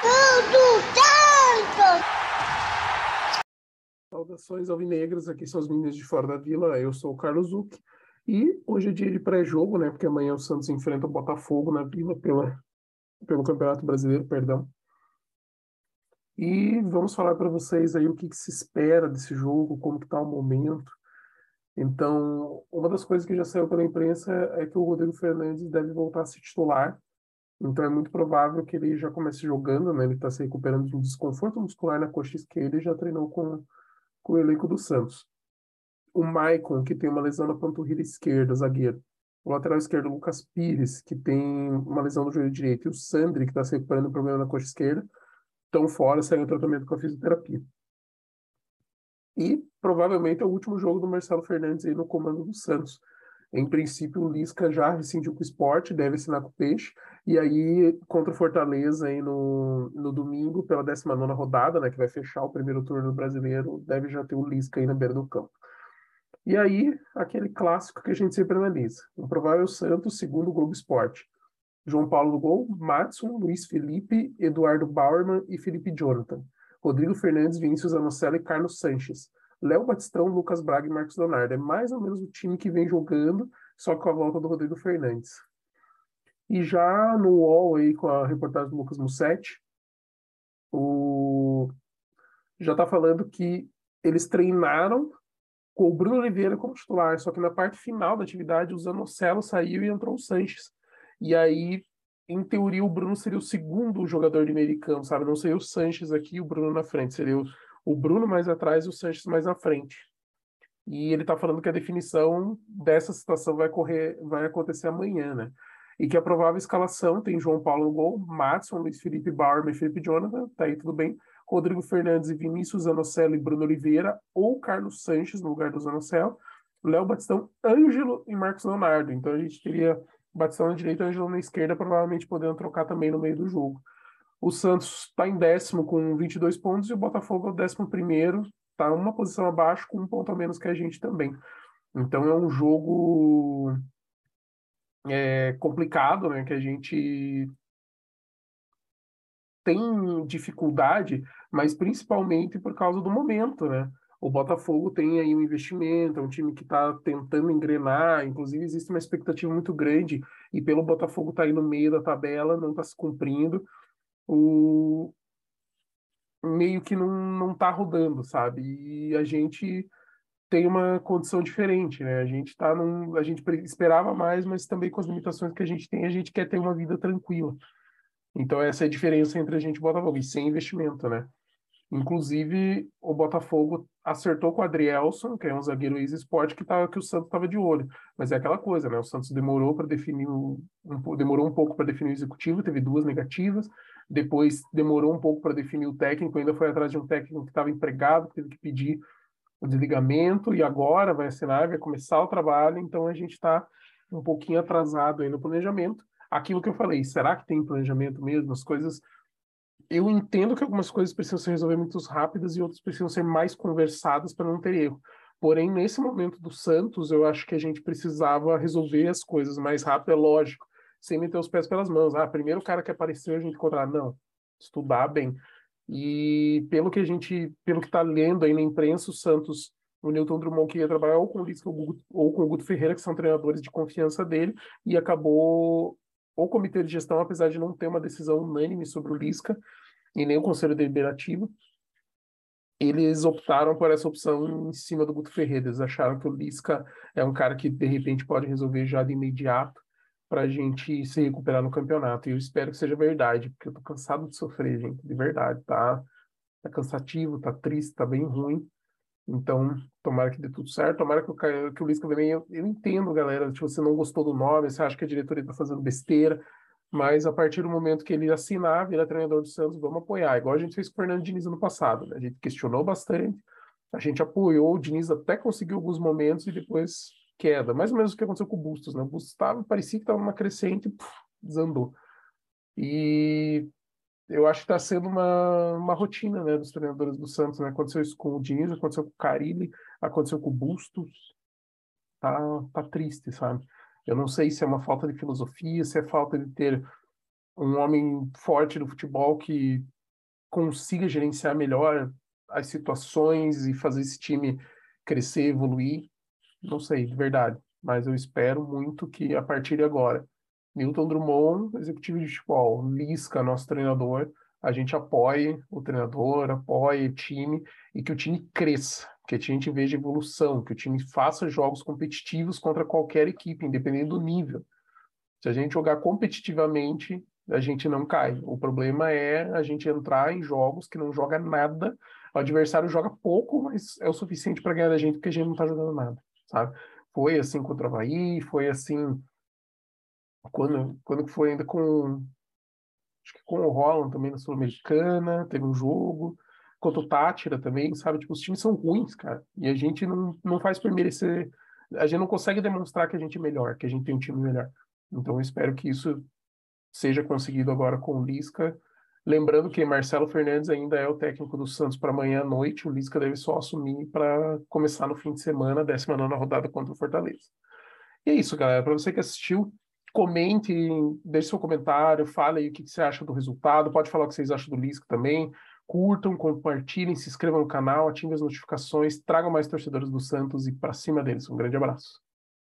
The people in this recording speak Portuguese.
Tudo tanto! Saudações alvinegras, aqui são os meninos de fora da vila, eu sou o Carlos Zuc, e hoje é dia de pré-jogo, né, porque amanhã o Santos enfrenta o Botafogo na vila pela, pelo Campeonato Brasileiro, perdão. E vamos falar para vocês aí o que, que, se espera desse jogo, como que está o momento. Então, uma das coisas que já saiu pela imprensa é que o Rodrigo Fernandes deve voltar a se titular então é muito provável que ele já comece jogando, né? Ele está se recuperando de um desconforto muscular na coxa esquerda e já treinou com, com o elenco do Santos. O Maicon, que tem uma lesão na panturrilha esquerda, zagueiro. O lateral esquerdo, Lucas Pires, que tem uma lesão no joelho direito. E o Sandri, que está se recuperando do problema na coxa esquerda, estão fora, seguem o tratamento com a fisioterapia. E provavelmente é o último jogo do Marcelo Fernandes aí no comando do Santos. Em princípio, o Lisca já rescindiu com o esporte, deve assinar com o Peixe. E aí, contra o Fortaleza aí no, no domingo, pela 19 rodada, né, que vai fechar o primeiro turno brasileiro, deve já ter o Lisca aí na beira do campo. E aí, aquele clássico que a gente sempre analisa. O provável Santos, segundo o Globo Esporte. João Paulo no gol, Matson, Luiz Felipe, Eduardo Bauerman e Felipe Jonathan. Rodrigo Fernandes, Vinícius Anocelo e Carlos Sanches. Léo Batistão, Lucas Braga e Marcos Leonardo. É mais ou menos o time que vem jogando, só com a volta do Rodrigo Fernandes. E já no UOL aí, com a reportagem do Lucas Mussetti, o... já está falando que eles treinaram com o Bruno Oliveira como titular, só que na parte final da atividade o Zanocelo saiu e entrou o Sanches. E aí, em teoria, o Bruno seria o segundo jogador de meio campo, sabe? Não seria o Sanches aqui o Bruno na frente, seria o o Bruno mais atrás o Sanches mais à frente. E ele está falando que a definição dessa situação vai correr, vai acontecer amanhã, né? E que a provável escalação tem João Paulo no gol, Matson, Luiz Felipe e Felipe Jonathan, tá aí tudo bem. Rodrigo Fernandes e Vinícius Zanocelo e Bruno Oliveira, ou Carlos Sanches no lugar do Zanocelo, Léo Batistão, Ângelo e Marcos Leonardo. Então a gente teria Batistão na direita e Ângelo na esquerda, provavelmente podendo trocar também no meio do jogo. O Santos está em décimo com 22 pontos e o Botafogo é o décimo primeiro, está uma posição abaixo com um ponto a menos que a gente também. Então é um jogo é, complicado, né? Que a gente tem dificuldade, mas principalmente por causa do momento, né? O Botafogo tem aí um investimento, é um time que está tentando engrenar, inclusive existe uma expectativa muito grande, e pelo Botafogo estar tá aí no meio da tabela, não está se cumprindo o meio que não, não tá rodando, sabe? E a gente tem uma condição diferente, né? A gente tá num, a gente esperava mais, mas também com as limitações que a gente tem, a gente quer ter uma vida tranquila. Então essa é a diferença entre a gente e Botafogo, e sem investimento, né? Inclusive, o Botafogo acertou com o Adrielson, que é um zagueiro ex-esporte, que, tá, que o Santos estava de olho. Mas é aquela coisa, né? O Santos demorou para definir um, um, demorou um pouco para definir o executivo, teve duas negativas. Depois demorou um pouco para definir o técnico, ainda foi atrás de um técnico que estava empregado, teve que pedir o desligamento, e agora vai assinar, vai começar o trabalho, então a gente está um pouquinho atrasado aí no planejamento. Aquilo que eu falei, será que tem planejamento mesmo? As coisas. Eu entendo que algumas coisas precisam ser resolvidas muito rápidas e outras precisam ser mais conversadas para não ter erro. Porém, nesse momento do Santos, eu acho que a gente precisava resolver as coisas mais rápido, é lógico sem meter os pés pelas mãos. Ah, primeiro o cara que apareceu a gente encontrar. Não, estudar bem. E pelo que a gente, pelo que está lendo aí na imprensa, o Santos, o Newton Drummond queria trabalhar ou com o Lisca ou com o Guto Ferreira, que são treinadores de confiança dele, e acabou o comitê de gestão, apesar de não ter uma decisão unânime sobre o Lisca, e nem o conselho deliberativo, eles optaram por essa opção em cima do Guto Ferreira. Eles acharam que o Lisca é um cara que de repente pode resolver já de imediato para a gente se recuperar no campeonato. E eu espero que seja verdade, porque eu tô cansado de sofrer, gente, de verdade, tá? Tá cansativo, tá triste, tá bem ruim. Então, tomara que dê tudo certo, tomara que o, que o Lisca também. Eu, eu entendo, galera, se você não gostou do nome, você acha que a diretoria tá fazendo besteira, mas a partir do momento que ele assinar, virar treinador do Santos, vamos apoiar. Igual a gente fez com o Fernando Diniz no passado, né? A gente questionou bastante, a gente apoiou, o Diniz até conseguiu alguns momentos e depois queda, mais ou menos o que aconteceu com o Bustos, né? O Bustos tava, parecia que estava numa crescente e desandou. E eu acho que está sendo uma, uma rotina né, dos treinadores do Santos. Né? Aconteceu isso com o Diniz, aconteceu com o Carilli, aconteceu com o Bustos. Tá, tá triste, sabe? Eu não sei se é uma falta de filosofia, se é falta de ter um homem forte do futebol que consiga gerenciar melhor as situações e fazer esse time crescer, evoluir. Não sei, de verdade, mas eu espero muito que a partir de agora, Milton Drummond, executivo de futebol, Lisca, nosso treinador, a gente apoie o treinador, apoie o time e que o time cresça, que a gente veja evolução, que o time faça jogos competitivos contra qualquer equipe, independente do nível. Se a gente jogar competitivamente, a gente não cai. O problema é a gente entrar em jogos que não joga nada, o adversário joga pouco, mas é o suficiente para ganhar da gente, porque a gente não está jogando nada, sabe? Foi assim contra o Havaí, foi assim quando, quando foi ainda com acho que com o Holland também na Sul-Americana, teve um jogo, contra o Tátira também, sabe? Tipo, os times são ruins, cara, e a gente não, não faz por merecer, a gente não consegue demonstrar que a gente é melhor, que a gente tem um time melhor. Então eu espero que isso seja conseguido agora com o Lisca. Lembrando que Marcelo Fernandes ainda é o técnico do Santos para amanhã à noite, o Lisca deve só assumir para começar no fim de semana, 19 rodada contra o Fortaleza. E é isso, galera. Para você que assistiu, comente, deixe seu comentário, fale aí o que, você acha do resultado, pode falar o que vocês acham do Lisca também, curtam, compartilhem, se inscrevam no canal, ativem as notificações, tragam mais torcedores do Santos e para cima deles. Um grande abraço.